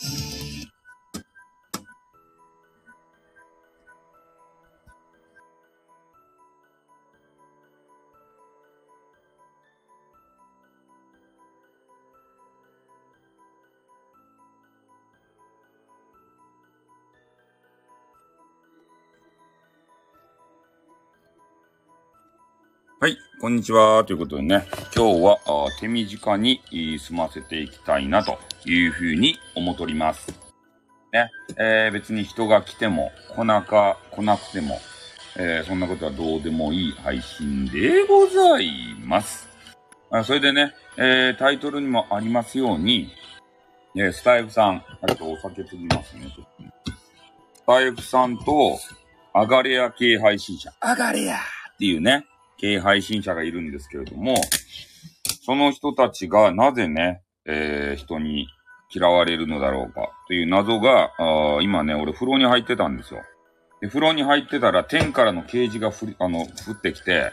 はい、こんにちは。ということでね、今日は手短に済ませていきたいなというふうに思っております。ね、えー、別に人が来ても来なか、来なくても、えー、そんなことはどうでもいい配信でございます。あそれでね、えー、タイトルにもありますように、えー、スタイフさん、あとお酒継ぎますね、ちょっとねスタイフさんと、アガレア系配信者、アガレアっていうね、系配信者がいるんですけれども、その人たちがなぜね、えー、人に嫌われるのだろうかという謎が、あ今ね、俺風呂に入ってたんですよ。で、風呂に入ってたら天からの啓示がふり、あの、降ってきて、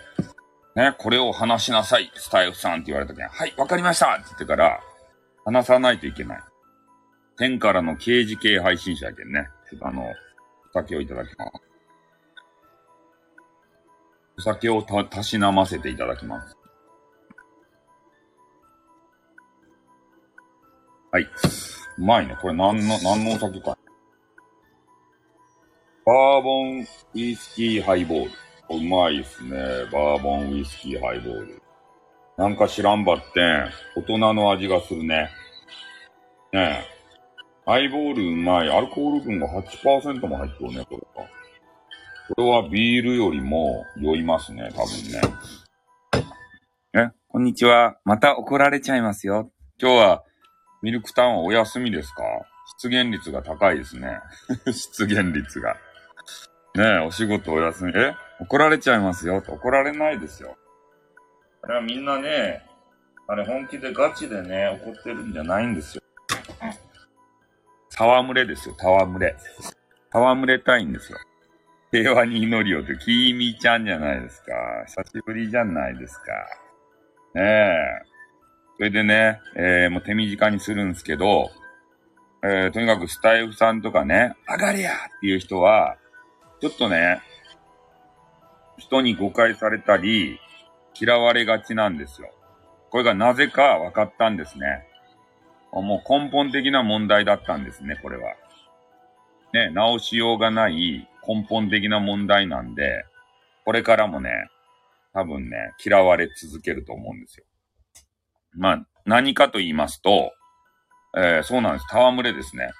ね、これを話しなさい、スタイフさんって言われたけん、はい、わかりましたって言ってから、話さないといけない。天からの啓示系配信者やけんね。ちょっとあの、お酒をいただきます。お酒をた、たしなませていただきます。はい。うまいね。これ何の、何のお酒か。バーボンウイスキーハイボール。うまいっすね。バーボンウイスキーハイボール。なんか知らんばってん。大人の味がするね。ねえ。ハイボールうまい。アルコール分が8%も入ってるね、これは。これはビールよりも酔いますね、多分ね。え、こんにちは。また怒られちゃいますよ。今日はミルクタウンお休みですか？出現率が高いですね。出現率が。ねえ、お仕事お休み。え？怒られちゃいますよ。怒られないですよ。あれはみんなね、あれ本気でガチでね、怒ってるんじゃないんですよ。戯れですよ、戯れ。戯れたいんですよ。平和に祈りをって、きみちゃんじゃないですか。久しぶりじゃないですか。ねえ。それでね、えー、もう手短にするんですけど、えー、とにかくスタイフさんとかね、上がりやっていう人は、ちょっとね、人に誤解されたり、嫌われがちなんですよ。これがなぜか分かったんですね。もう根本的な問題だったんですね、これは。ね、直しようがない根本的な問題なんで、これからもね、多分ね、嫌われ続けると思うんですよ。まあ、何かと言いますと、えー、そうなんです。戯れですね。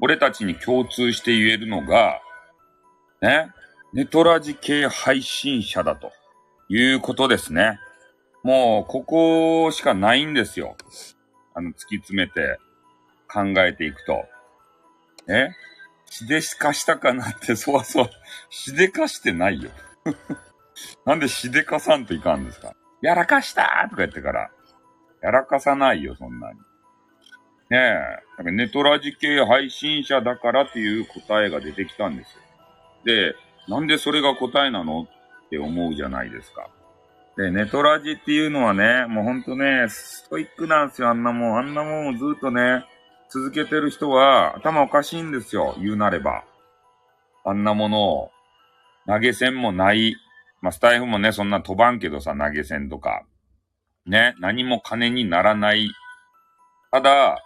俺たちに共通して言えるのが、ね、ネトラジ系配信者だということですね。もう、ここしかないんですよ。あの、突き詰めて考えていくと。えしでかしたかなって、そうそう。しでかしてないよ。なんでしでかさんといかんですか？やらかしたとか言ってから。やらかさないよ、そんなに。ねえ。なんかネトラジ系配信者だからっていう答えが出てきたんですよ。で、なんでそれが答えなのって思うじゃないですか。で、ネトラジっていうのはね、もうほんとね、ストイックなんですよ、あんなもん。あんなもんをずっとね、続けてる人は頭おかしいんですよ、言うなれば。あんなものを、投げ銭もない。まあ、スタイフもね、そんな飛ばんけどさ、投げ銭とか。ね、何も金にならない。ただ、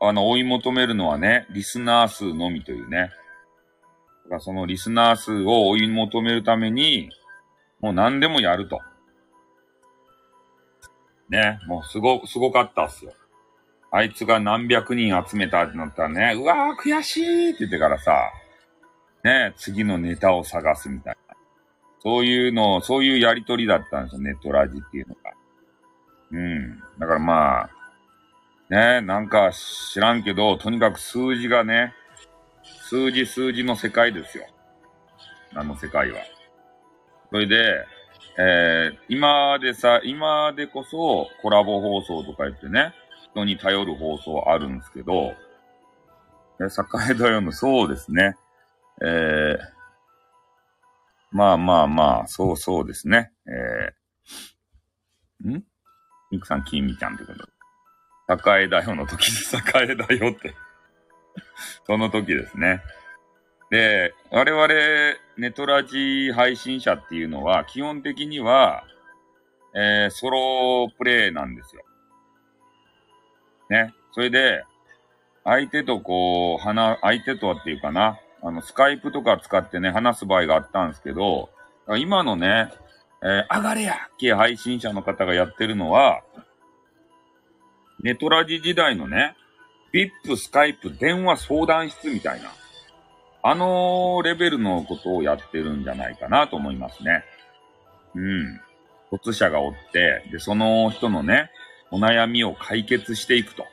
あの、追い求めるのはね、リスナー数のみというね。だからそのリスナー数を追い求めるために、もう何でもやると。ね、もうすご、すごかったっすよ。あいつが何百人集めたってなったらね、うわー悔しいって言ってからさ、ね、次のネタを探すみたい。そういうの、そういうやりとりだったんですよ、ネットラジっていうのが。うん。だからまあ、ね、なんか知らんけど、とにかく数字がね、数字数字の世界ですよ。あの世界は。それで、えー、今でさ、今でこそコラボ放送とか言ってね、人に頼る放送あるんですけど、え、栄だよの、そうですね。えー、まあまあまあ、そうそうですね。えー、ん？ミクさん、キーミちゃんってことで。栄だよの時に栄だよって その時ですね。で、我々、ネトラジ配信者っていうのは、基本的には、えー、ソロプレイなんですよ。ね。それで、相手とこう、話、相手とはっていうかな、あの、スカイプとか使ってね、話す場合があったんですけど、今のね、えー、上がれや系配信者の方がやってるのは、ネトラジ時代のね、VIP、スカイプ、電話相談室みたいな、あのレベルのことをやってるんじゃないかなと思いますね。うん。突者がおって、で、その人のね、お悩みを解決していくと。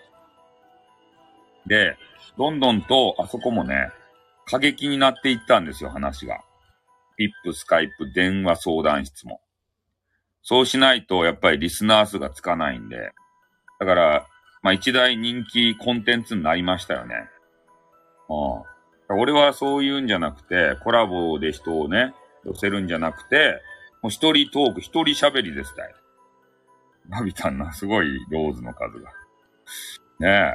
で、どんどんと、あそこもね、過激になっていったんですよ、話が。VIP、スカイプ、電話相談室も。そうしないと、やっぱりリスナー数がつかないんで。だから、まあ一大人気コンテンツになりましたよね。うん。俺はそういうんじゃなくて、コラボで人をね、寄せるんじゃなくて、もう一人トーク、一人喋りですたい。ナビたんな、すごいローズの数が。ねえ。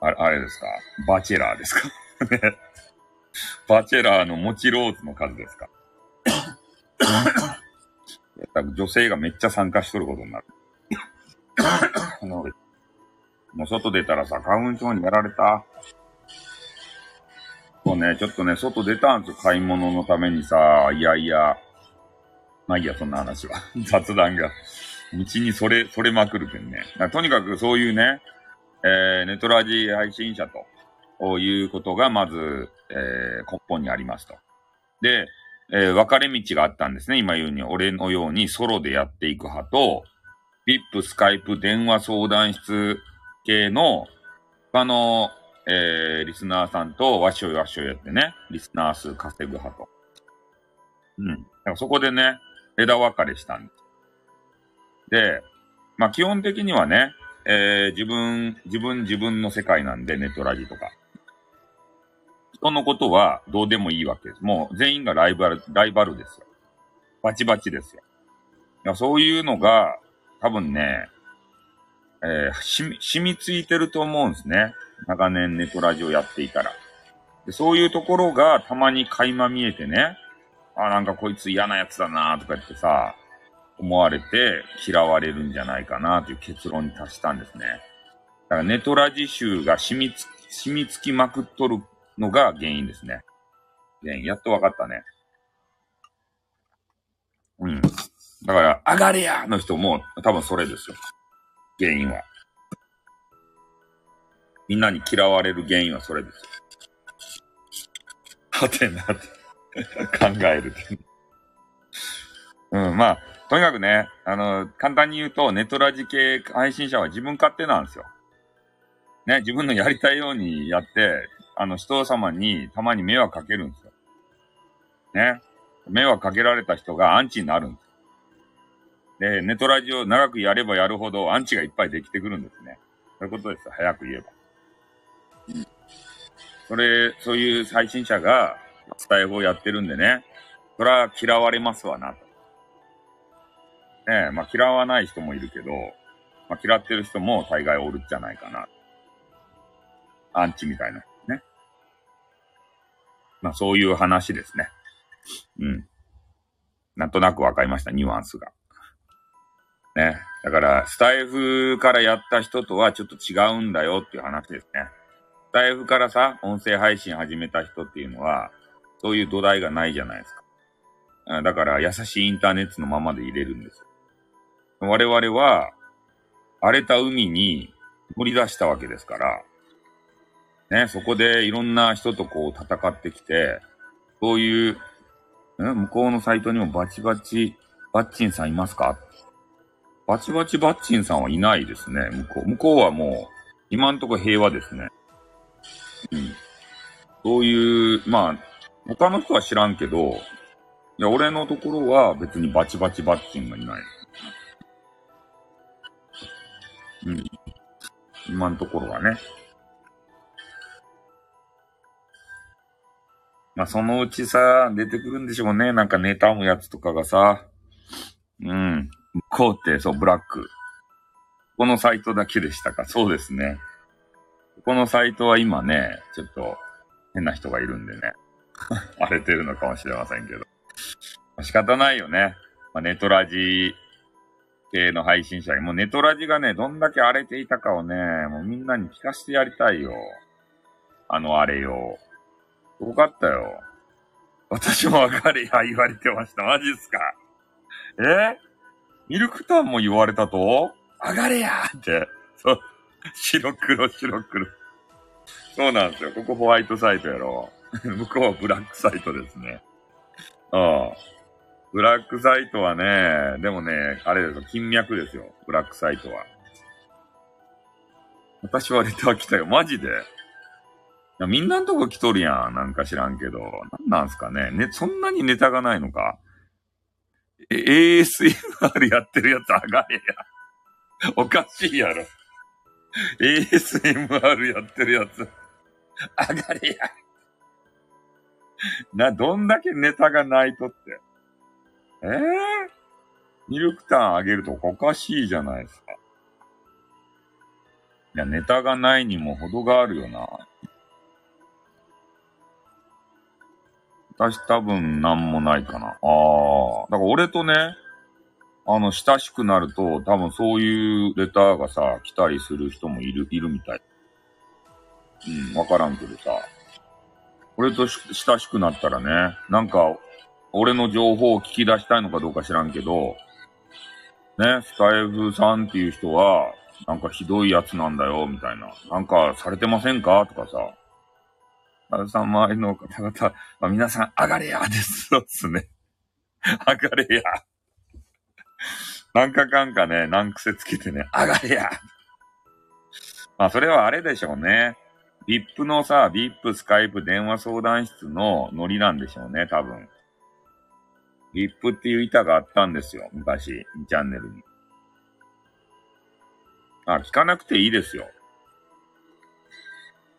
あれ、あれですか？バチェラーですか？ね。バチェラーのもちローズの数ですか？多分女性がめっちゃ参加しとることになる。もう外出たらさ、花粉症にやられた。そうね、ちょっとね、外出たんですよ。買い物のためにさ、いやいや。まあいいや、そんな話は。雑談が。道にそれ、それまくるけんね。とにかくそういうね、えー、ネトラジ配信者ということがまず、えー、根本にありますと。で、えー、分かれ道があったんですね。今言うように、俺のようにソロでやっていく派と、VIP、スカイプ、電話相談室系の、他の、えー、リスナーさんとわしょいわしょいやってね、リスナー数稼ぐ派と。うん。だからそこでね、枝分かれしたんです。で、まあ基本的にはね、えー、自分、自分自分の世界なんで、ネットラジとか。人のことはどうでもいいわけです。もう全員がライバル、ライバルですよ。バチバチですよ。いやそういうのが、多分ね、えー、し、染みついてると思うんですね。長年ネトラジオやっていたら。でそういうところがたまに垣間見えてね、あ、なんかこいつ嫌なやつだなとか言ってさ、思われて嫌われるんじゃないかなという結論に達したんですね。だからネトラジ集が染みつ、染みつきまくっとるのが原因ですね。原因、やっと分かったね。うん。だから、上がれやの人も多分それですよ。原因は。みんなに嫌われる原因はそれです。はてなって考える。うん、まあ、とにかくね、あの、簡単に言うと、ネトラジ系配信者は自分勝手なんですよ。ね、自分のやりたいようにやって、あの、人様にたまに迷惑かけるんですよ。ね。迷惑かけられた人がアンチになるんです。で、ネトラジオ長くやればやるほどアンチがいっぱいできてくるんですね。そういうことです。早く言えば。それ、そういう配信者が伝え語をやってるんでね。それは嫌われますわなと。ねまあ嫌わない人もいるけど、まあ嫌ってる人も大概おるんじゃないかな。アンチみたいな。まあそういう話ですね。うん。なんとなくわかりました、ニュアンスが。ね。だから、スタイフからやった人とはちょっと違うんだよっていう話ですね。スタイフからさ、音声配信始めた人っていうのは、そういう土台がないじゃないですか。だから、優しいインターネットのままで入れるんです。我々は、荒れた海に乗り出したわけですから、ね、そこでいろんな人とこう戦ってきて、そういう、向こうのサイトにもバチバチ、バッチンさんいますか？バチバチバッチンさんはいないですね、向こう。向こうはもう、今んとこ平和ですね。うん。そういう、まあ、他の人は知らんけど、いや、俺のところは別にバチバチバッチンがいない。うん。今のところはね。まあ、そのうちさ、出てくるんでしょうね。なんか妬むやつとかがさ。うん。こうって、そう、ブラック。このサイトだけでしたかそうですね。このサイトは今ね、ちょっと変な人がいるんでね。荒れてるのかもしれませんけど。仕方ないよね。まあ、ネトラジ系の配信者に、もうネトラジがね、どんだけ荒れていたかをね、もうみんなに聞かせてやりたいよ。あの荒れよ。すごかったよ。私もわかれや言われてました。マジっすかえ？ミルクタンも言われたと？上がれやって。そう。白黒白黒。そうなんですよ。ここホワイトサイトやろ。向こうはブラックサイトですね。ああ。ブラックサイトはね、でもね、あれですよ。金脈ですよ。ブラックサイトは。私はレター来たよ。マジでや、みんなのとこ来とるやん。なんか知らんけど。なんなんすかね。ね、そんなにネタがないのか？え、ASMR やってるやつ上がれや。おかしいやろ。ASMR やってるやつ。上がれや。な、どんだけネタがないとって。えぇ、ー、ミルクタンあげるとおかしいじゃないですか。いや、ネタがないにも程があるよな。私多分なんもないかな。ああ。だから俺とね、あの、親しくなると、多分そういうレターがさ、来たりする人もいる、いるみたい。うん、わからんけどさ。俺と親しくなったらね、なんか、俺の情報を聞き出したいのかどうか知らんけど、ね、スタイフさんっていう人は、なんかひどいやつなんだよ、みたいな。なんかされてませんか？とかさ。原さん周りの方々、まあ、皆さん、上がれやです。そうっすね。上がれや。なんかかんかね、難癖つけてね、上がれや。まあ、それはあれでしょうね。VIP のさ、VIP スカイプ電話相談室のノリなんでしょうね、多分。VIP っていう板があったんですよ、昔、チャンネルに。あ、聞かなくていいですよ。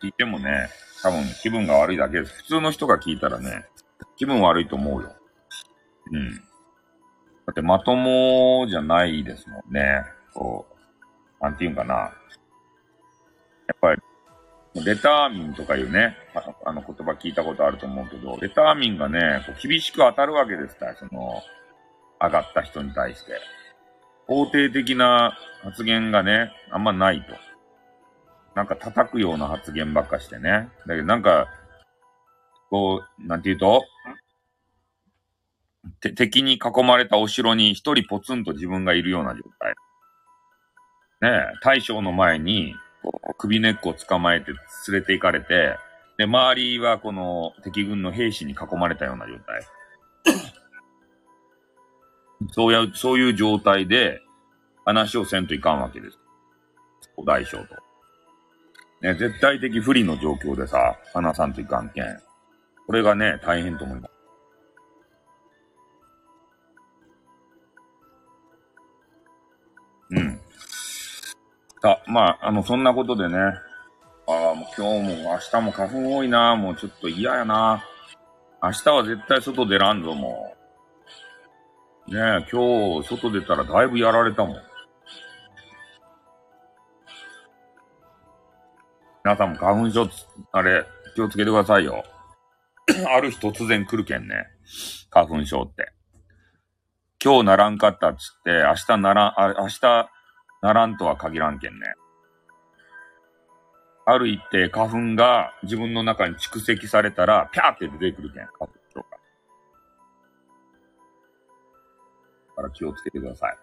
聞いてもね、多分気分が悪いだけです。普通の人が聞いたらね、気分悪いと思うよ。うん。だってまともじゃないですもんね。こう、なんていうんかな。やっぱり、レターミンとかいうね、あの言葉聞いたことあると思うけど、レターミンがね、こう厳しく当たるわけですから、その、上がった人に対して。肯定的な発言がね、あんまないと。なんか叩くような発言ばっかしてね。だけどなんか、こう、なんて言うと、て敵に囲まれたお城に一人ポツンと自分がいるような状態。ねえ、大将の前に、こう首根っこを捕まえて連れて行かれて、で、周りはこの敵軍の兵士に囲まれたような状態。そうや、そういう状態で話をせんといかんわけです。大将と。ね、絶対的不利の状況でさ、話さんといかんけん。これがね、大変と思います。うん。さ、まあ、あの、そんなことでね、ああ、もう今日も明日も花粉多いな、もうちょっと嫌やな。明日は絶対外出らんぞ、もう。ねえ、今日外出たらだいぶやられたもん。皆さんも花粉症、あれ、気をつけてくださいよ。ある日突然来るけんね。花粉症って。今日ならんかったっつって、明日ならん、あ明日ならんとは限らんけんね。ある一定花粉が自分の中に蓄積されたら、ピャーって出てくるけん、花粉症が。だから気をつけてください。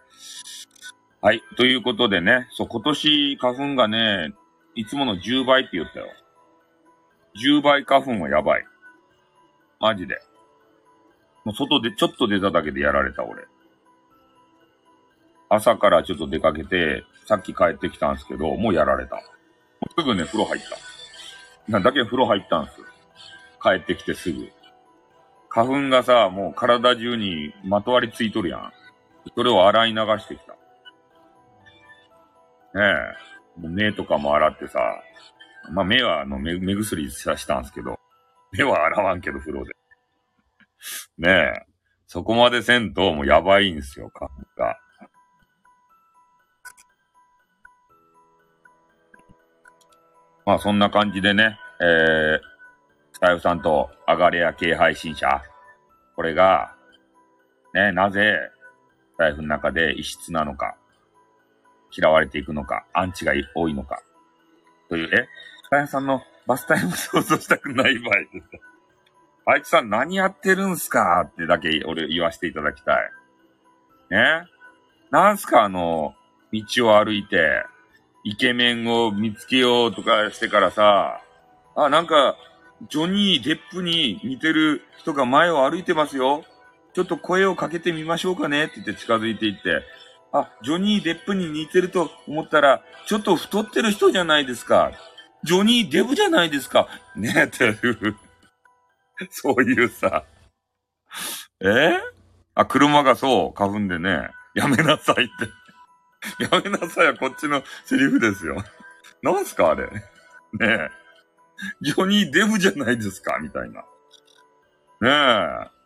はい。ということでね、そう、今年花粉がね、いつもの10倍って言ったよ。10倍花粉はやばい。マジで。もう外でちょっと出ただけでやられた俺。朝からちょっと出かけて、さっき帰ってきたんですけど、もうやられた。すぐね、風呂入った。なんだけ風呂入ったんす。帰ってきてすぐ。花粉がさ、もう体中にまとわりついとるやん。それを洗い流してきた。ねえ。目とかも洗ってさ、まあ、目はあの目目薬さしたんですけど、目は洗わんけど風呂で。ねえ。そこまでせんともうやばいんですよ、花粉が。まあそんな感じでね、えー、スタイフさんとアガレア系配信者、これが、ね、なぜ、スタイフの中で異質なのか、嫌われていくのか、アンチが多いのか、という、え、スタイフさんのバスタイム想像したくない場合です。あいつさん何やってるんすか？ってだけ俺言わせていただきたい。ね？なんすか？あの、道を歩いて、イケメンを見つけようとかしてからさ、あ、なんか、ジョニー・デップに似てる人が前を歩いてますよ。ちょっと声をかけてみましょうかね？って言って近づいていって、あ、ジョニー・デップに似てると思ったら、ちょっと太ってる人じゃないですか。ジョニー・デブじゃないですか。ねえ、っていう、そういうさ、え？あ、車がそう、花粉でね、やめなさいって。やめなさいはこっちのセリフですよ。なんすかあれ。ねえ。ジョニー・デブじゃないですかみたいな。ねえ。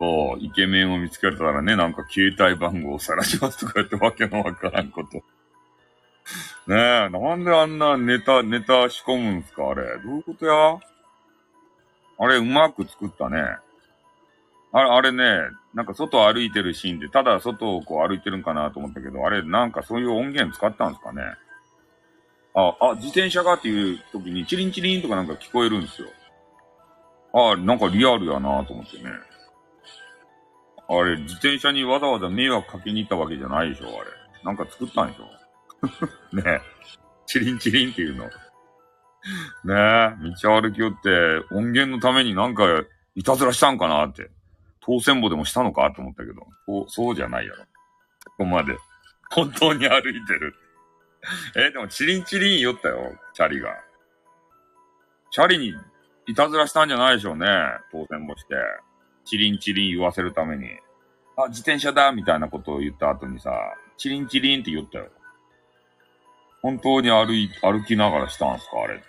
そう、イケメンを見つけたらね、なんか携帯番号を晒しますとか言ってわけのわからんこと。ねえ、なんであんなネタ、ネタ仕込むんすかあれ。どういうことや？あれ、うまく作ったね。あれ、あれね、なんか外歩いてるシーンで、ただ外をこう歩いてるんかなと思ったけど、あれ、なんかそういう音源使ったんですかね？あ、あ、自転車がっていう時にチリンチリンとかなんか聞こえるんすよ。あ、なんかリアルやなと思ってね。あれ、自転車にわざわざ迷惑かけに行ったわけじゃないでしょ、あれ。なんか作ったんでしょ。ねえ。チリンチリンっていうの。ねえ、道歩きよって音源のためになんかいたずらしたんかなって。当選簿でもしたのかと思ったけど、そう、そうじゃないやろ。ここまで。本当に歩いてる。え、でもチリンチリン言ったよ、チャリが。チャリにいたずらしたんじゃないでしょうね。当選簿して。チリンチリン言わせるために。あ、自転車だみたいなことを言った後にさ、チリンチリンって言ったよ。本当に歩い、歩きながらしたんすかあれって。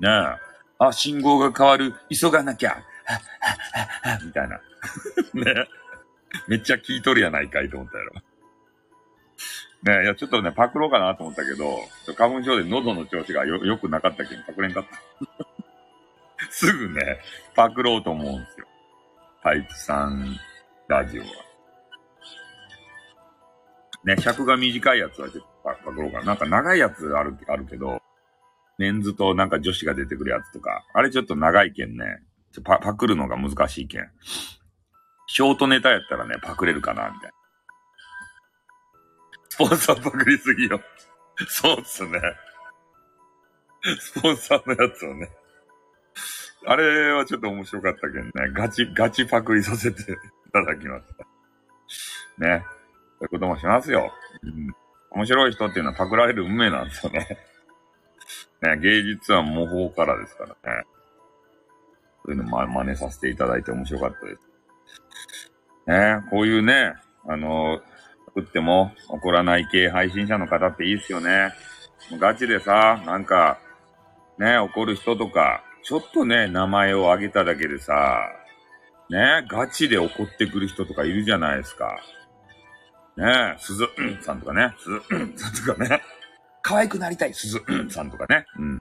ねえ。あ、信号が変わる。急がなきゃ。みたいな。ね。めっちゃ聞いとるやないかいと思ったやろ。ねいや、ちょっとね、パクろうかなと思ったけど、花粉症で喉の調子がよ、良くなかったけど、パクれんかった。すぐね、パクろうと思うんですよ。タイプ3ラジオは。ね、尺が短いやつはちょっとパクろうかな。なんか長いやつある、あるけど、メンズとなんか女子が出てくるやつとか、あれちょっと長いけんね、パパクるのが難しいけん。ショートネタやったらね、パクれるかな、みたいな。スポンサーパクりすぎよ。そうっすね。スポンサーのやつをね。あれはちょっと面白かったけどね。ガチ、ガチパクリさせていただきました。ね。そういうこともしますよ。うん。面白い人っていうのはパクられる運命なんですよね。ね、芸術は模倣からですからね。そういうのま、真似させていただいて面白かったです。ね、こういうね、あの、作っても怒らない系配信者の方っていいっすよね。ガチでさ、なんか、ね、怒る人とか、ちょっとね、名前を挙げただけでさ、ね、ガチで怒ってくる人とかいるじゃないですか。ね鈴、さんとかね、鈴、さんとかね。可愛くなりたい、鈴、さんとかね。うん。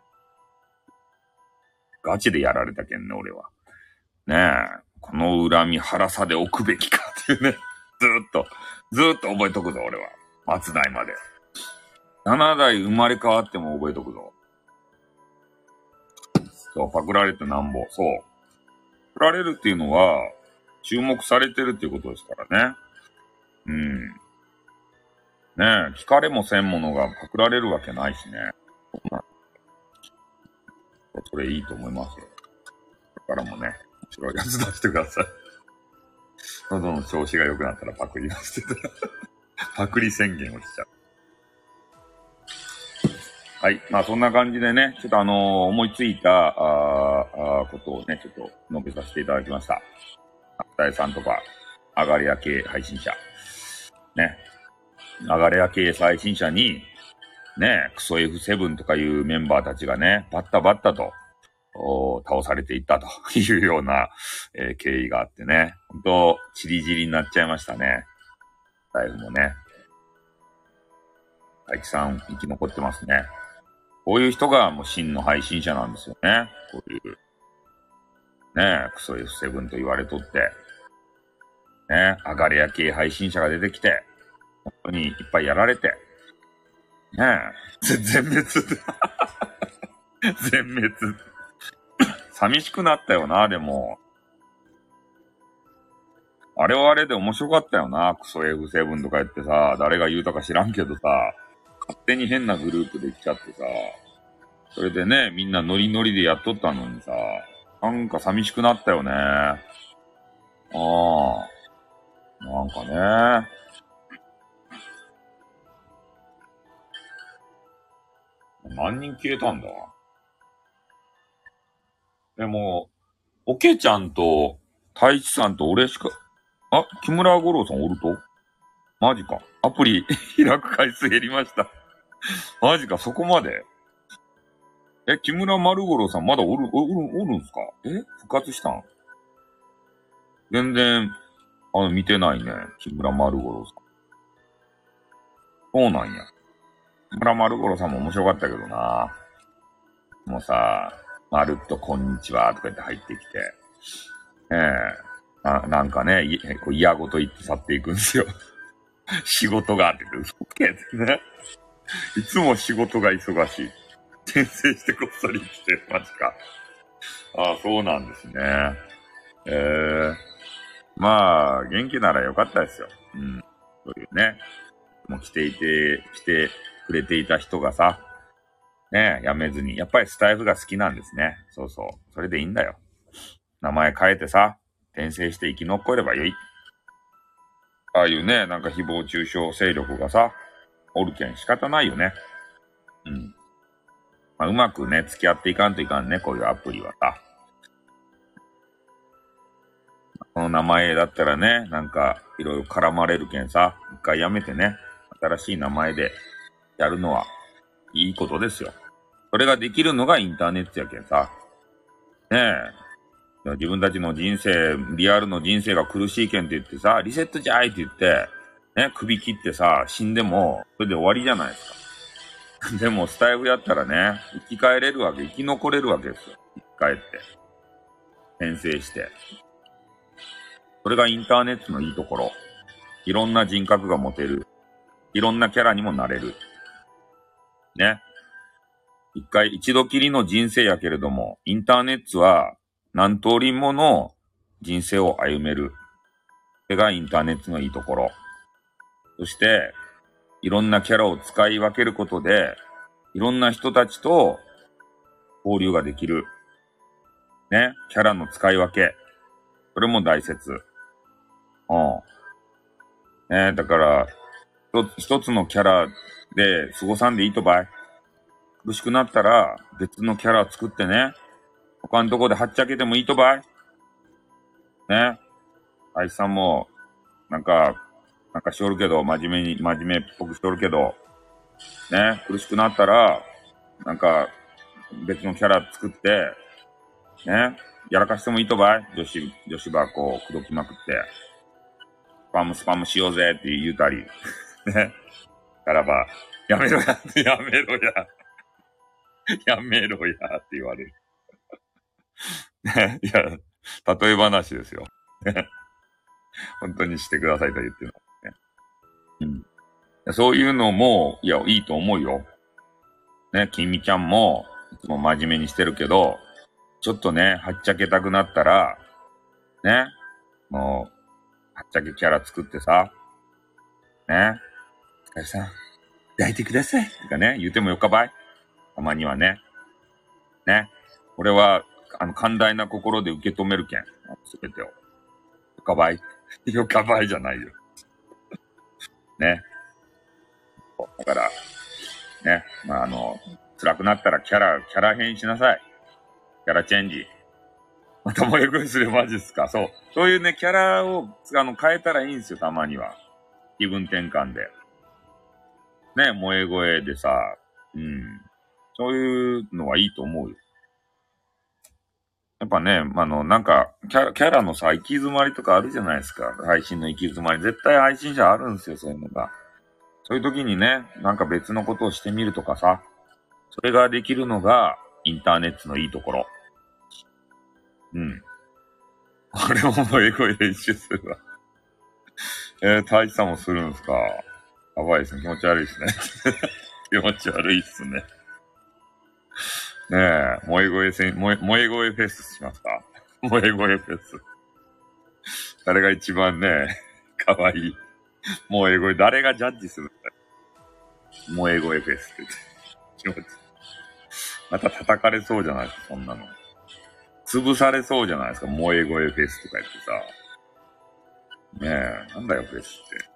ガチでやられたけんね、俺は。ねえ、この恨み腹さで置くべきかっていうね。ずーっと、ずーっと覚えとくぞ、俺は。松代まで。7代生まれ変わっても覚えとくぞ。そう、パクられてなんぼ。そう。パクられるっていうのは、注目されてるっていうことですからね。うん。ねえ、聞かれもせんものがパクられるわけないしね。それいいと思いますよ。だからもね、面白いやつ出してください。喉の調子が良くなったらパクリますって パクリ宣言をしちゃう。はい。まあそんな感じでね、ちょっとあのー、思いついた、ああことをね、ちょっと述べさせていただきました。二重さんとか、アガレア系配信者。ね。アガレア系配信者に、ね、クソ F7 とかいうメンバーたちがね、バッタバッタと、お倒されていったというような、えー、経緯があってね、本当チリチリになっちゃいましたね。ライブもね。大地さん、生き残ってますね。こういう人がもう真の配信者なんですよね。こういう。ねえ、クソ F7 と言われとって。ねえ、上がれや系配信者が出てきて、本当にいっぱいやられて。ねえ、全滅。全滅。寂しくなったよな、でも。あれはあれで面白かったよな。クソ F7 とか言ってさ、誰が言うとか知らんけどさ、勝手に変なグループできちゃってさ、それでね、みんなノリノリでやっとったのにさ、なんか寂しくなったよね。ああ。なんかね。何人消えたんだ？でも、おけちゃんと、太一さんと俺しか、あ、木村五郎さんおると？マジか。アプリ 開く回数減りました マジか、そこまで？え、木村丸五郎さんまだおる、おる、おるんすか？え復活したん？全然、あの、見てないね。木村丸五郎さん。そうなんや。木村丸五郎さんも面白かったけどな。もうさ、まるっとこんにちはとか言って入ってきて。ええななんかね、いこう嫌ごと言って去っていくんですよ。仕事があって嘘けってね。いつも仕事が忙しい。転生してこっそり来て、マジか。ああ、そうなんですね。ええー、まあ、元気ならよかったですよ。うん。そういうね。もう来ていて、来てくれていた人がさ、ねえやめずに。やっぱりスタイフが好きなんですね。そうそう。それでいいんだよ。名前変えてさ、転生して生き残ればよい。ああいうね、なんか誹謗中傷勢力がさ、おるけん仕方ないよね。うん。まあ、うまくね、付き合っていかんといかんね、こういうアプリはさ。この名前だったらね、なんか、いろいろ絡まれるけんさ、一回やめてね、新しい名前でやるのはいいことですよ。それができるのがインターネットやけんさ。ねえ、自分たちの人生、リアルの人生が苦しいけんって言ってさ、リセットじゃいって言って、ね、首切ってさ、死んでも、それで終わりじゃないですか。でも、スタイフやったらね、生き返れるわけ、生き残れるわけですよ。生き返って。転生して。それがインターネットのいいところ。いろんな人格が持てる。いろんなキャラにもなれる。ね。一回、一度きりの人生やけれども、インターネットは何通りもの人生を歩める。それがインターネットのいいところ。そして、いろんなキャラを使い分けることで、いろんな人たちと交流ができる。ね。キャラの使い分け。それも大切。うん。ねだから、一つのキャラで過ごさんでいいとばい。苦しくなったら別のキャラ作ってね。他のとこではっちゃけてもいいとばいね。あいつさんも、なんか、なんかしおるけど、真面目に、真面目っぽくしおるけど、ね、苦しくなったら、なんか、別のキャラ作って、ね、やらかしてもいいとばい？女子、女子ばこう、口説きまくって、スパムスパムしようぜって言うたり、ね。からば、やめろや、やめろや、やめろやって言われる。ね、いや、例え話ですよ。本当にしてくださいと言ってるの、ね。うん。そういうのも、いや、いいと思うよ。ね、きみちゃんも、いつも真面目にしてるけど、ちょっとね、はっちゃけたくなったら、ね、もう、はっちゃけキャラ作ってさ、ね、お疲れさん、抱いてくださいとかね、言ってもよかばいたまにはね。ね。俺は、あの、寛大な心で受け止めるけん。すべてを。よかばい。よかばいじゃないよ。ね。だから、ね。まあ、あの、辛くなったらキャラ、キャラ変しなさい。キャラチェンジ。また萌え声するマジっすかそう。そういうね、キャラを、あの、変えたらいいんですよ、たまには。気分転換で。ね、萌え声でさ、うん。そういうのはいいと思うよ。やっぱね、あの、なんかキャ、キャラのさ、行き詰まりとかあるじゃないですか。配信の行き詰まり。絶対配信者あるんですよ、そういうのが。そういう時にね、なんか別のことをしてみるとかさ。それができるのが、インターネットのいいところ。うん。これも英語で練習するわ。えー、太一さんもするんすかやばいですね。気持ち悪いですね。気持ち悪いっすね。ねえ、萌え声せん、萌え、萌え声フェスしますか？萌え声フェス。誰が一番ね、かわいい。萌え声、誰がジャッジするんだ。萌え声フェスって気持ち。また叩かれそうじゃないですか、そんなの。潰されそうじゃないですか、萌え声フェスとか言ってさ。ねえ、なんだよ、フェスって。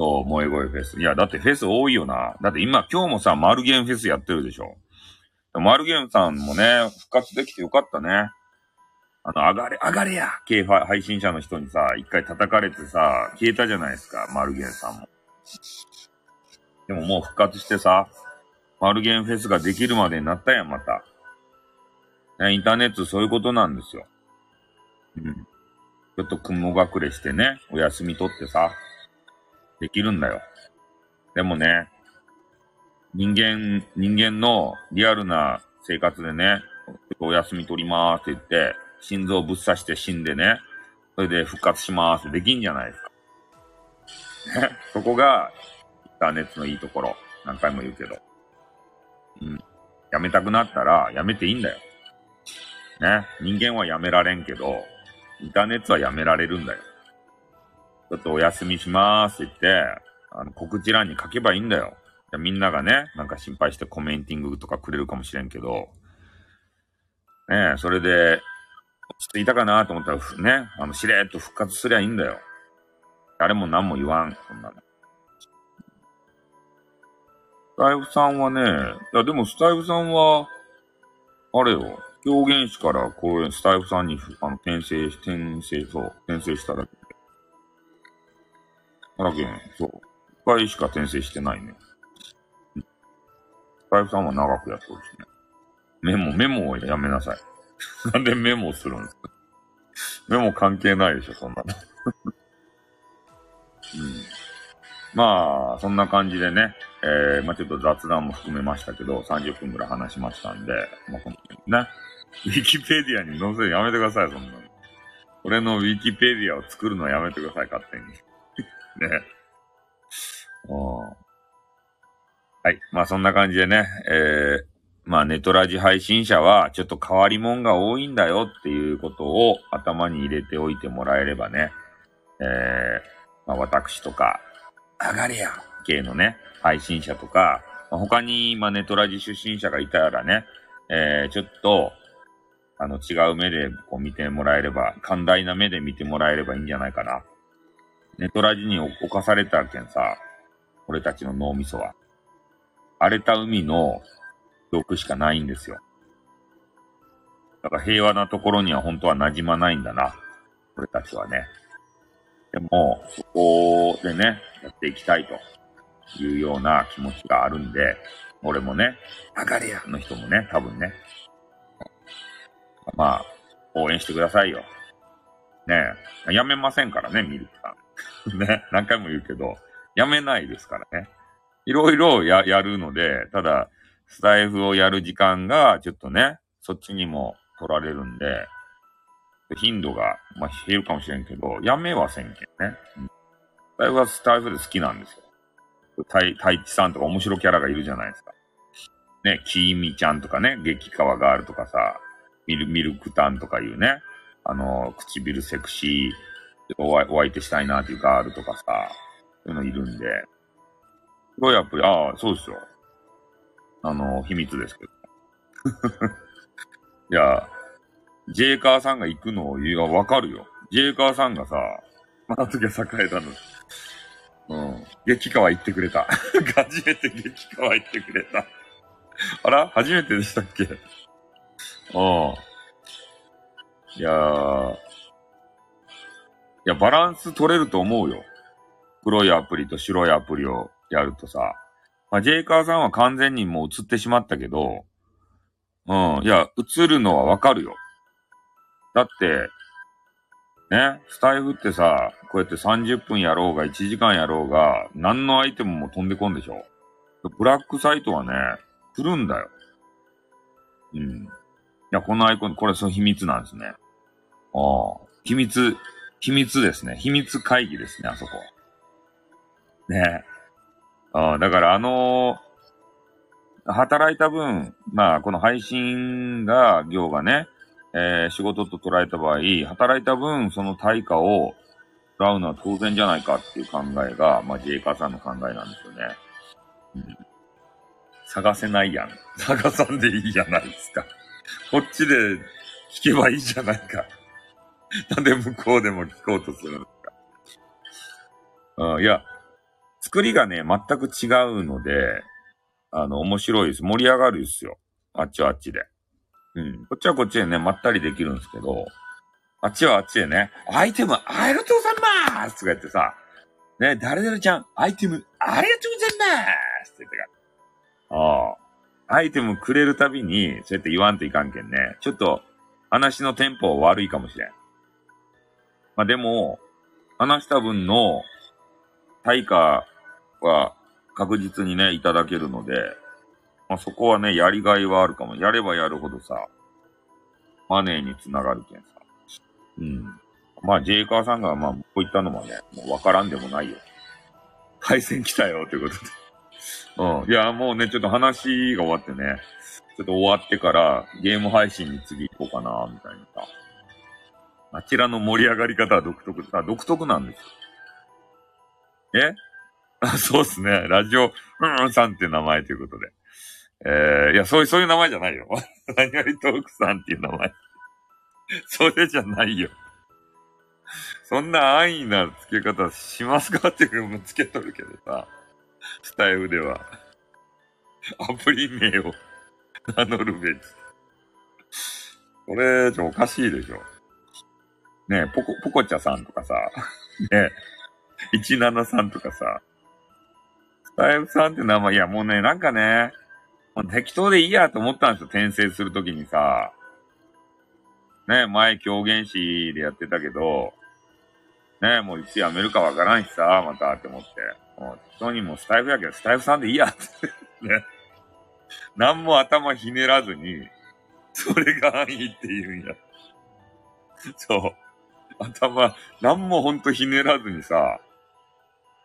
そう、萌え声フェス。いや、だってフェス多いよな。だって今、今日もさ、マルゲンフェスやってるでしょ。マルゲンさんもね、復活できてよかったね。あの、上がれ、上がれや系配信者の人にさ、一回叩かれてさ、消えたじゃないですか、マルゲンさんも。でももう復活してさ、マルゲンフェスができるまでになったやん、また。ねインターネットそういうことなんですよ。うん。ちょっと雲隠れしてね、お休み取ってさ、できるんだよ。でもね、人間、人間のリアルな生活でね、お休み取りまーすって言って、心臓ぶっ刺して死んでね、それで復活しまーすってできんじゃないですか。ね、そこが、インターネットのいいところ。何回も言うけど。うん。やめたくなったら、やめていいんだよ。ね。人間はやめられんけど、インターネットはやめられるんだよ。ちょっとお休みしまーすって言って、あの、告知欄に書けばいいんだよ。みんながね、なんか心配してコメンティングとかくれるかもしれんけど、ねえ、それで、落ち着いたかなと思ったら、ね、あの、しれっと復活すりゃいいんだよ。誰も何も言わん、そんなの。スタイフさんはね、いや、でもスタイフさんは、あれよ、狂言師からこういうスタイフさんにあの転生、転生、そう、転生しただけそう。一回しか転生してないね。スタイフさんは長くやってほしいね。メモ、メモをやめなさい。なんでメモするんですか？メモ関係ないでしょ、そんなの。うん。まあ、そんな感じでね、えー、まあちょっと雑談も含めましたけど、30分くらい話しましたんで、まあ本当にね、ウィキペディアに載せるやめてください、そんなの。俺のウィキペディアを作るのはやめてください、勝手に。ね。はい。まあそんな感じでね、えー、まあネトラジ配信者はちょっと変わり者が多いんだよっていうことを頭に入れておいてもらえればね、えー、まあ私とか、上がれや系のね、配信者とか、まあ、他に、まあネトラジ出身者がいたらね、えー、ちょっと、あの、違う目でこう見てもらえれば、寛大な目で見てもらえればいいんじゃないかな。ネトラジに侵されたけんさ、俺たちの脳みそは。荒れた海の記憶しかないんですよ。だから平和なところには本当は馴染まないんだな。俺たちはね。でも、そこでね、やっていきたいというような気持ちがあるんで、俺もね、上がれやの人もね、多分ね。まあ、応援してくださいよ。ねえ、やめませんからね、ミルクさん。ね、何回も言うけど、やめないですからね。いろいろや、やるので、ただ、スタイフをやる時間が、ちょっとね、そっちにも取られるんで、頻度が、まあ、減るかもしれんけど、やめはせんけんね。うん、スタイフはスタイフで好きなんですよ。太、太一さんとか面白キャラがいるじゃないですか。ね、きーみちゃんとかね、激川ガールとかさ、ミル、ミルクタンとかいうね、あの、唇セクシー、お相手したいなっていうガールとかさ、そういうのいるんで、すごいアプリ、ああ、そうですよ。あの、秘密ですけど。いや、ジェイカーさんが行くのを言うわかるよ。ジェイカーさんがさ、また時は栄えたの。うん。激川行ってくれた。初めて激川行ってくれた。あら？初めてでしたっけ？うん。いやー、いや、バランス取れると思うよ。黒いアプリと白いアプリをやるとさ。まあ、ジェイカーさんは完全にもう映ってしまったけど、うん、いや、映るのはわかるよ。だって、ね、スタイフってさ、こうやって30分やろうが1時間やろうが、何のアイテムも飛んでこんでしょブラックサイトはね、来るんだよ。うん。いや、このアイコン、これその秘密なんですね。ああ、秘密、秘密ですね。秘密会議ですね、あそこ。ねああ、だからあのー、働いた分、まあ、この配信が、業がね、えー、仕事と捉えた場合、働いた分、その対価をもらうのは当然じゃないかっていう考えが、まあ、ジェイカーさんの考えなんですよね。うん、探せないやん。探さんでいいじゃないですか。こっちで聞けばいいじゃないか。なんで向こうでも聞こうとするんですか。うん、いや、作りがね、全く違うので、あの、面白いです。盛り上がるですよ。あっちはあっちで。うん。こっちはこっちでね、まったりできるんですけど、あっちはあっちでね、アイテムありがとうございますとか言ってさ、ね、誰々ちゃん、アイテムありがとうございますって言ってから。ああ。アイテムくれるたびに、そうやって言わんといかんけんね。ちょっと、話のテンポ悪いかもしれん。まあでも、話した分の対価は確実にね、いただけるので、まあ、そこはね、やりがいはあるかも。やればやるほどさ、マネーにつながるけんさ。うん。まあ、ジェイカーさんが、まあ、こういったのもね、もうわからんでもないよ。配線来たよ、ということで。うん。いや、もうね、ちょっと話が終わってね、ちょっと終わってからゲーム配信に次行こうかな、みたいなさ。あちらの盛り上がり方は独特、あ、独特なんですよ。え？あ そうっすね。ラジオ、うんうんさんって名前ということで。えー、いや、そういう、そういう名前じゃないよ。何々トークさんっていう名前。それじゃないよ。そんな安易な付け方しますかっていうのも付けとるけどさ。スタイルでは。アプリ名を名乗るべき。これ、ちょ、おかしいでしょ。ねえ、ポコ、ポコチャさんとかさ。ねえ、173とかさ。スタイルさんって名前、いや、もうね、なんかね、もう適当でいいやと思ったんですよ、転生するときにさ。ねえ、前狂言師でやってたけど、ねえ、もういつ辞めるかわからんしさ、またって思って。もう適当にもうスタイフやけど、スタイフさんでいいやって。ね。何も頭ひねらずに、それが安易って言うんや。そう。頭、何もほんとひねらずにさ、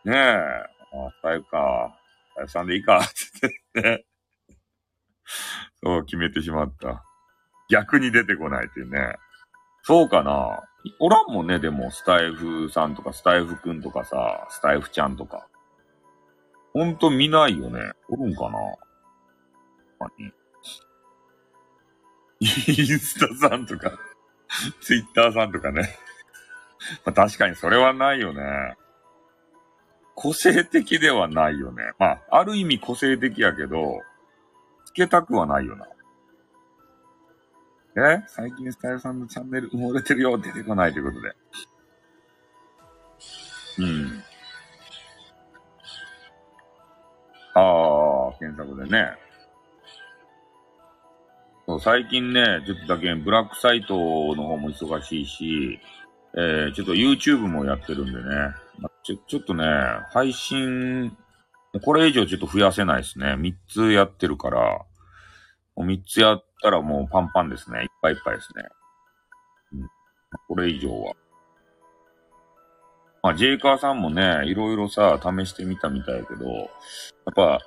ねえ、あ、スタイフか、スタイフさんでいいか、って言ってね。そう、決めてしまった。逆に出てこないっていうね。そうかなおらんもんね、でも、スタイフさんとか、スタイフくんとかさ、スタイフちゃんとか。ほんと見ないよね。おるんかな何インスタさんとか、ツイッターさんとかね。まあ、確かにそれはないよね。個性的ではないよね。まあ、ある意味個性的やけど、つけたくはないよな。え？最近スタイルさんのチャンネル埋もれてるよ、出てこないということで。うん。ああ、検索でね。そう最近ね、ちょっとだけブラックサイトの方も忙しいし、えー、ちょっと YouTube もやってるんでね。まちょ、ちょっとね、配信これ以上ちょっと増やせないですね。3つやってるから、もう3つやったらもうパンパンですね。いっぱいいっぱいですね。うん、これ以上は。まあ、ジェイカーさんもね、いろいろさ、試してみたみたいやけど、やっぱ、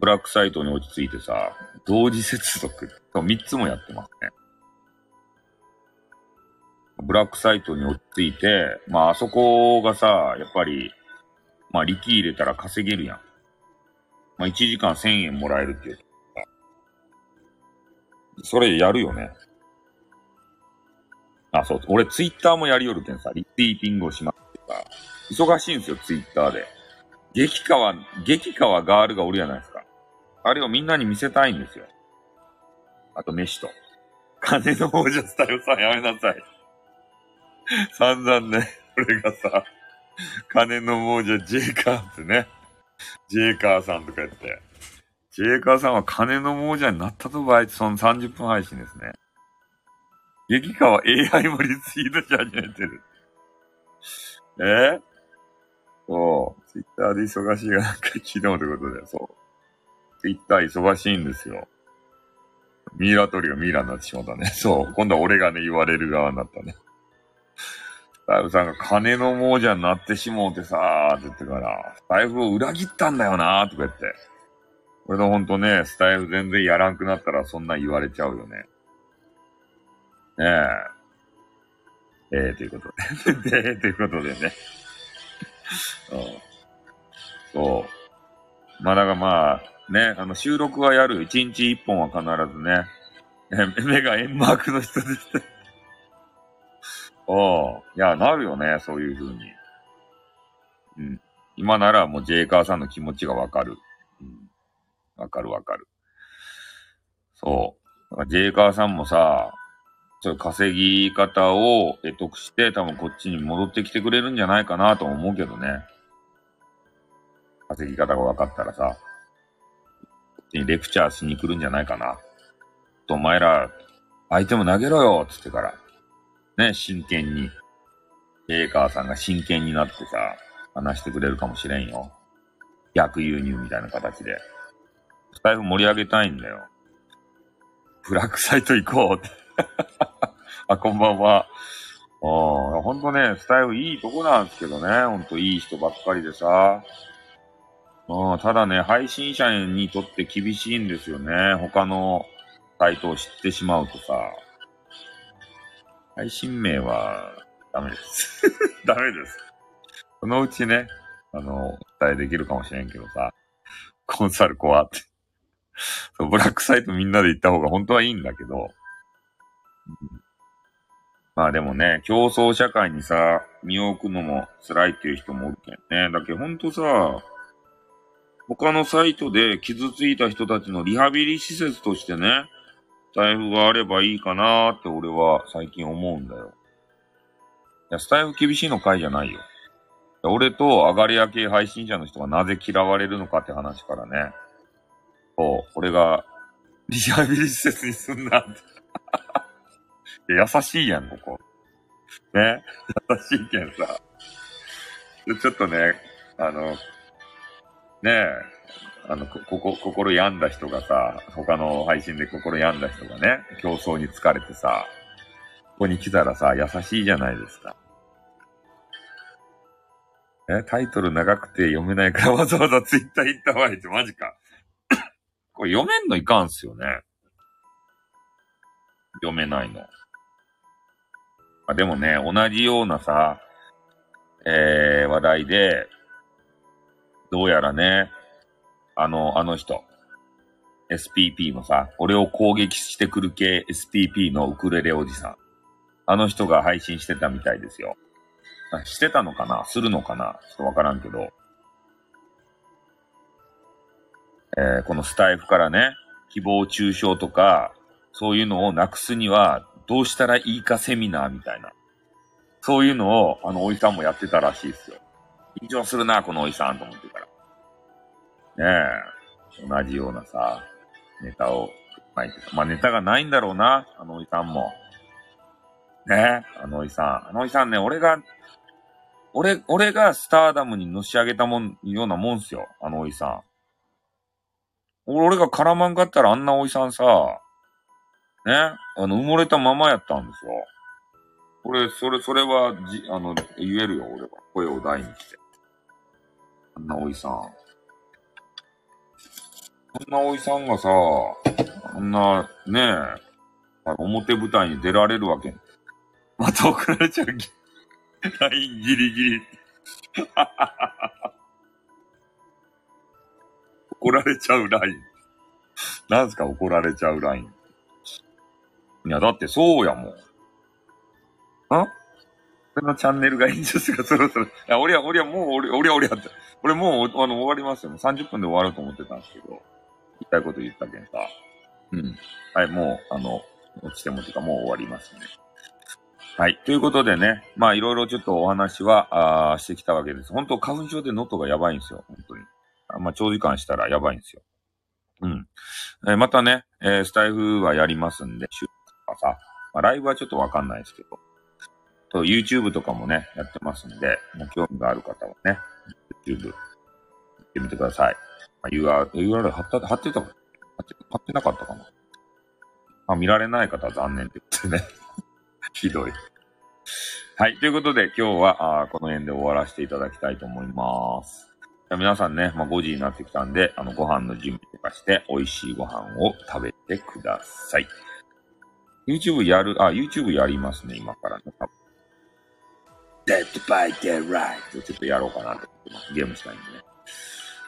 ブラックサイトに落ち着いてさ、同時接続、3つもやってますね。ブラックサイトに落ち着いて、まあ、あそこがさ、やっぱり、まあ、力入れたら稼げるやん。まあ、1時間1000円もらえるっていう。それやるよね。あ、そう。俺ツイッターもやりよるけんさ、リピーティングをしますってさ、忙しいんですよ、ツイッターで。激川、激川ガールがおるやないですか。あれをみんなに見せたいんですよ。あと、飯と。金の王者スタイルさんやめなさい。散々ね、俺がさ、金の王者ジェイカーってね。ジェイカーさんとか言って。ジェイカーさんは金の亡者になったと場合、その30分配信ですね。激川 AI もリツイートし始めてる。え？そう。ツイッターで忙しいがなんか昨日ということで、そう。ツイッター忙しいんですよ。ミイラ取りがミイラになってしまったね。そう。今度は俺がね、言われる側になったね。スタイフさんが金の亡者になってしもうてさーって言ってから、スタイフを裏切ったんだよなーとか言って。俺のほんとね、スタイフ全然やらんくなったらそんな言われちゃうよね。ねえ。えー、ということで。で、ということでね。うんそう。まあだからまあ、ね、あの収録はやる。一日一本は必ずね。目が円マークの人です。おういや、なるよね、そういう風に。うん。今ならもうジェイカーさんの気持ちがわかる。うん。わかるわかる。そう。ジェイカーさんもさ、そういう稼ぎ方を得得して、多分こっちに戻ってきてくれるんじゃないかなと思うけどね。稼ぎ方が分かったらさ、にレクチャーしに来るんじゃないかな。と、お前ら、アイテム投げろよつってから。ね、真剣に。ジェイカーさんが真剣になってさ、話してくれるかもしれんよ。逆輸入みたいな形で。スタイフ盛り上げたいんだよ。ブラックサイト行こうって。あ、こんばんは。うん、ほんとね、スタイフいいとこなんですけどね。ほんといい人ばっかりでさ。うん、ただね、配信者にとって厳しいんですよね。他のサイトを知ってしまうとさ。配信名はダメです。ダメです。そのうちね、あの、お伝えできるかもしれんけどさ。コンサル怖って。そうブラックサイトみんなで行った方が本当はいいんだけど。まあでもね、競争社会にさ、身を置くのも辛いっていう人もおるけんね。だけどほんとさ、他のサイトで傷ついた人たちのリハビリ施設としてね、スタイフがあればいいかなーって俺は最近思うんだよ。いや、スタイフ厳しいの回じゃないよ。俺と上がり屋系配信者の人がなぜ嫌われるのかって話からね。そう、俺がリハビリ施設に住んだって。優しいやん、ここ。ね？優しいけんさ。ちょっとね、あの、ねえ、あの、こ、こ、心病んだ人がさ、他の配信で心病んだ人がね、競争に疲れてさ、ここに来たらさ、優しいじゃないですか。え、タイトル長くて読めないからわざわざツイッター行ったわいって、マジか。これ読めんのいかんすよね。読めないの。まあ、でもね、同じようなさ、えー、話題で、どうやらね、あの、あの人、SPP のさ、俺を攻撃してくる系 SPP のウクレレおじさん。あの人が配信してたみたいですよ。してたのかな？するのかな？ちょっとわからんけど。えーこのスタイフからね、誹謗中傷とか、そういうのをなくすには、どうしたらいいかセミナーみたいな。そういうのを、あの、おじさんもやってたらしいですよ。緊張するな、このおじさんと思ってから。ねえ、同じようなさ、ネタを巻いてた。まあ、ネタがないんだろうな、あのおじさんも。ねえ、あのおじさん。あのおじさんね、俺が、俺、俺がスターダムにのし上げたもん、ようなもんすよ、あのおじさん。俺俺が絡まんかったらあんなおじさんさ、ね、あの、埋もれたままやったんですよ。俺、それ、それは、じ、あの、言えるよ、俺は。声を大にして。あんなおじさん。あんなおじさんがさ、あんな、ねえ、表舞台に出られるわけ。また送られちゃう。ラインギリギリ。怒られちゃうライン。なんすか怒られちゃうライン。いや、だってそうやもん。ん俺のチャンネルがいいんですが、そろそろ。いや、俺は、俺はもう、俺、俺は、俺は。俺もう、あの、終わりますよ。もう30分で終わると思ってたんですけど。言いたいこと言ったけんさ。うん。はい、もう、あの、落ちてもってか、もう終わりますね。はい。ということでね、まあ、いろいろちょっとお話は、あーしてきたわけです。本当花粉症でノットがやばいんですよ。本当に。あまあ、長時間したらやばいんですよ。うん。えーまたね、えースタイフはやりますんで、週とかさ、まあ、ライブはちょっとわかんないですけど、と YouTube とかもね、やってますんで、もう興味がある方はね、YouTube 行ってみてください。あ URL、貼った、貼ってた貼って貼ってなかったかな。あ、見られない方は残念ってことでね。ひどい。はい。ということで、今日は、あこの辺で終わらせていただきたいと思います。じゃ皆さんね、まあ、5時になってきたんで、あの、ご飯の準備とかして、美味しいご飯を食べてください。YouTube やる、あ、YouTube やりますね、今からね。Dead by Daylight ちょっとやろうかなと思ってます。ゲームしたいんでね。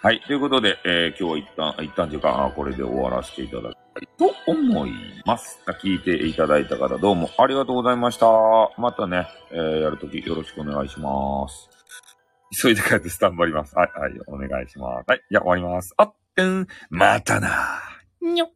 はい。ということで、えー今日は一旦、一旦というか、あこれで終わらせていただきたいと思います。聞いていただいた方どうもありがとうございました。またね、えーやるときよろしくお願いします。急いで帰ってスタンバります。はい、はい、お願いします。はい、じゃあ終わります。あってん、またな。にょ。